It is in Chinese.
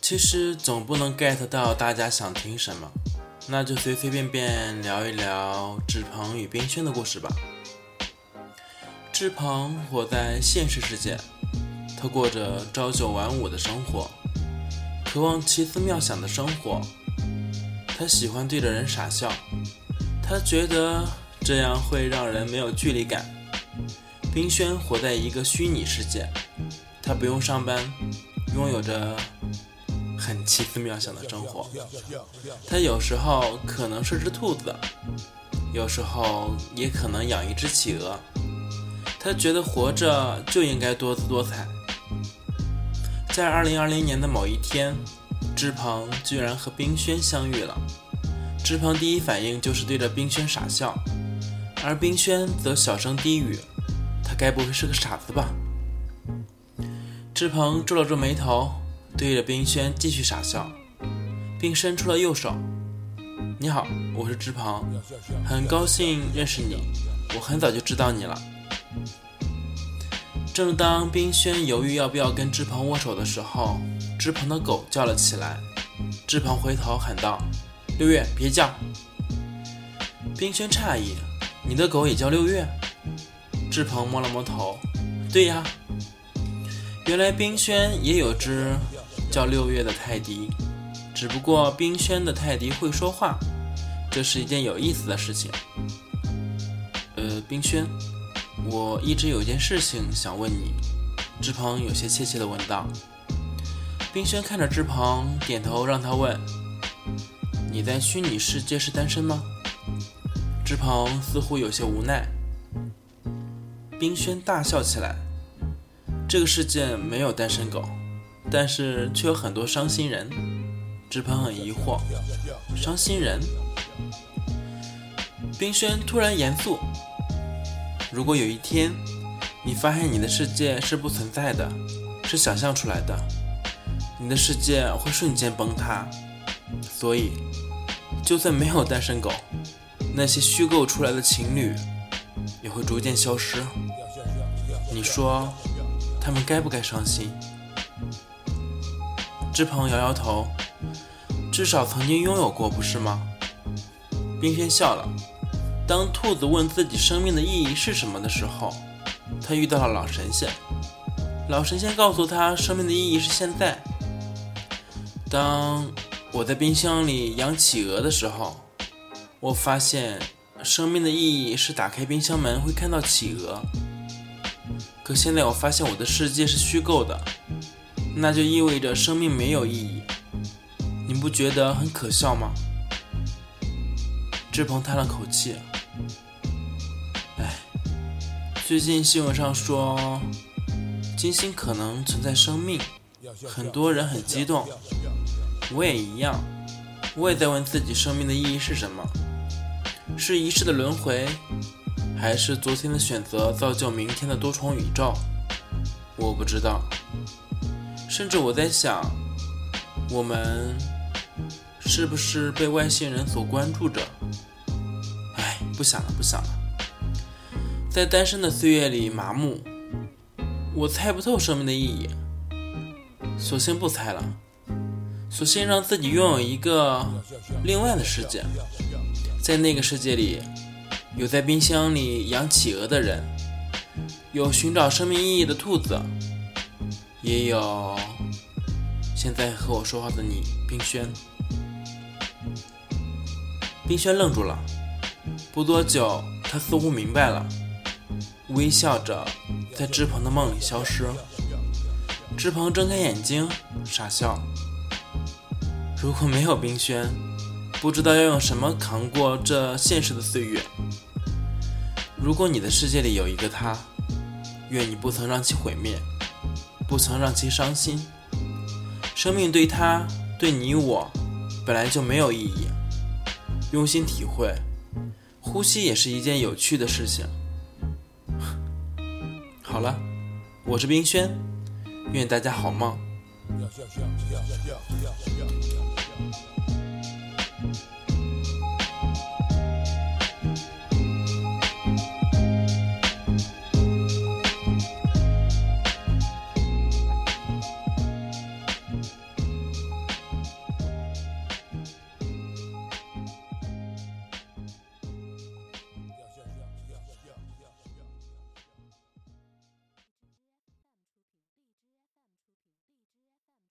其实总不能 get 到大家想听什么，那就随随便便聊一聊志鹏与冰轩的故事吧。志鹏活在现实世界，他过着朝九晚五的生活，渴望奇思妙想的生活。他喜欢对着人傻笑，他觉得这样会让人没有距离感。冰轩活在一个虚拟世界，他不用上班，拥有着很奇思妙想的生活。他有时候可能是只兔子，有时候也可能养一只企鹅。他觉得活着就应该多姿多彩。在二零二零年的某一天，志鹏居然和冰轩相遇了。志鹏第一反应就是对着冰轩傻笑，而冰轩则小声低语。他该不会是个傻子吧？志鹏皱了皱眉头，对着冰轩继续傻笑，并伸出了右手：“你好，我是志鹏，很高兴认识你。我很早就知道你了。”正当冰轩犹豫要不要跟志鹏握手的时候，志鹏的狗叫了起来。志鹏回头喊道：“六月，别叫！”冰轩诧异：“你的狗也叫六月？”志鹏摸了摸头，对呀，原来冰轩也有只叫六月的泰迪，只不过冰轩的泰迪会说话，这是一件有意思的事情。呃，冰轩，我一直有件事情想问你。志鹏有些怯怯地问道。冰轩看着志鹏，点头让他问：“你在虚拟世界是单身吗？”志鹏似乎有些无奈。冰轩大笑起来。这个世界没有单身狗，但是却有很多伤心人。志鹏很疑惑，伤心人？冰轩突然严肃。如果有一天，你发现你的世界是不存在的，是想象出来的，你的世界会瞬间崩塌。所以，就算没有单身狗，那些虚构出来的情侣。也会逐渐消失。你说，他们该不该伤心？志鹏摇摇头，至少曾经拥有过，不是吗？冰轩笑了。当兔子问自己生命的意义是什么的时候，他遇到了老神仙。老神仙告诉他，生命的意义是现在。当我在冰箱里养企鹅的时候，我发现。生命的意义是打开冰箱门会看到企鹅，可现在我发现我的世界是虚构的，那就意味着生命没有意义。你不觉得很可笑吗？志鹏叹了口气，唉，最近新闻上说金星可能存在生命，很多人很激动，我也一样，我也在问自己生命的意义是什么。是一世的轮回，还是昨天的选择造就明天的多重宇宙？我不知道。甚至我在想，我们是不是被外星人所关注着？哎，不想了，不想了。在单身的岁月里麻木，我猜不透生命的意义，索性不猜了，索性让自己拥有一个另外的世界。在那个世界里，有在冰箱里养企鹅的人，有寻找生命意义的兔子，也有现在和我说话的你，冰轩。冰轩愣住了，不多久，他似乎明白了，微笑着在志鹏的梦里消失。志鹏睁开眼睛，傻笑。如果没有冰轩。不知道要用什么扛过这现实的岁月。如果你的世界里有一个他，愿你不曾让其毁灭，不曾让其伤心。生命对他，对你我，本来就没有意义。用心体会，呼吸也是一件有趣的事情。好了，我是冰轩，愿大家好梦。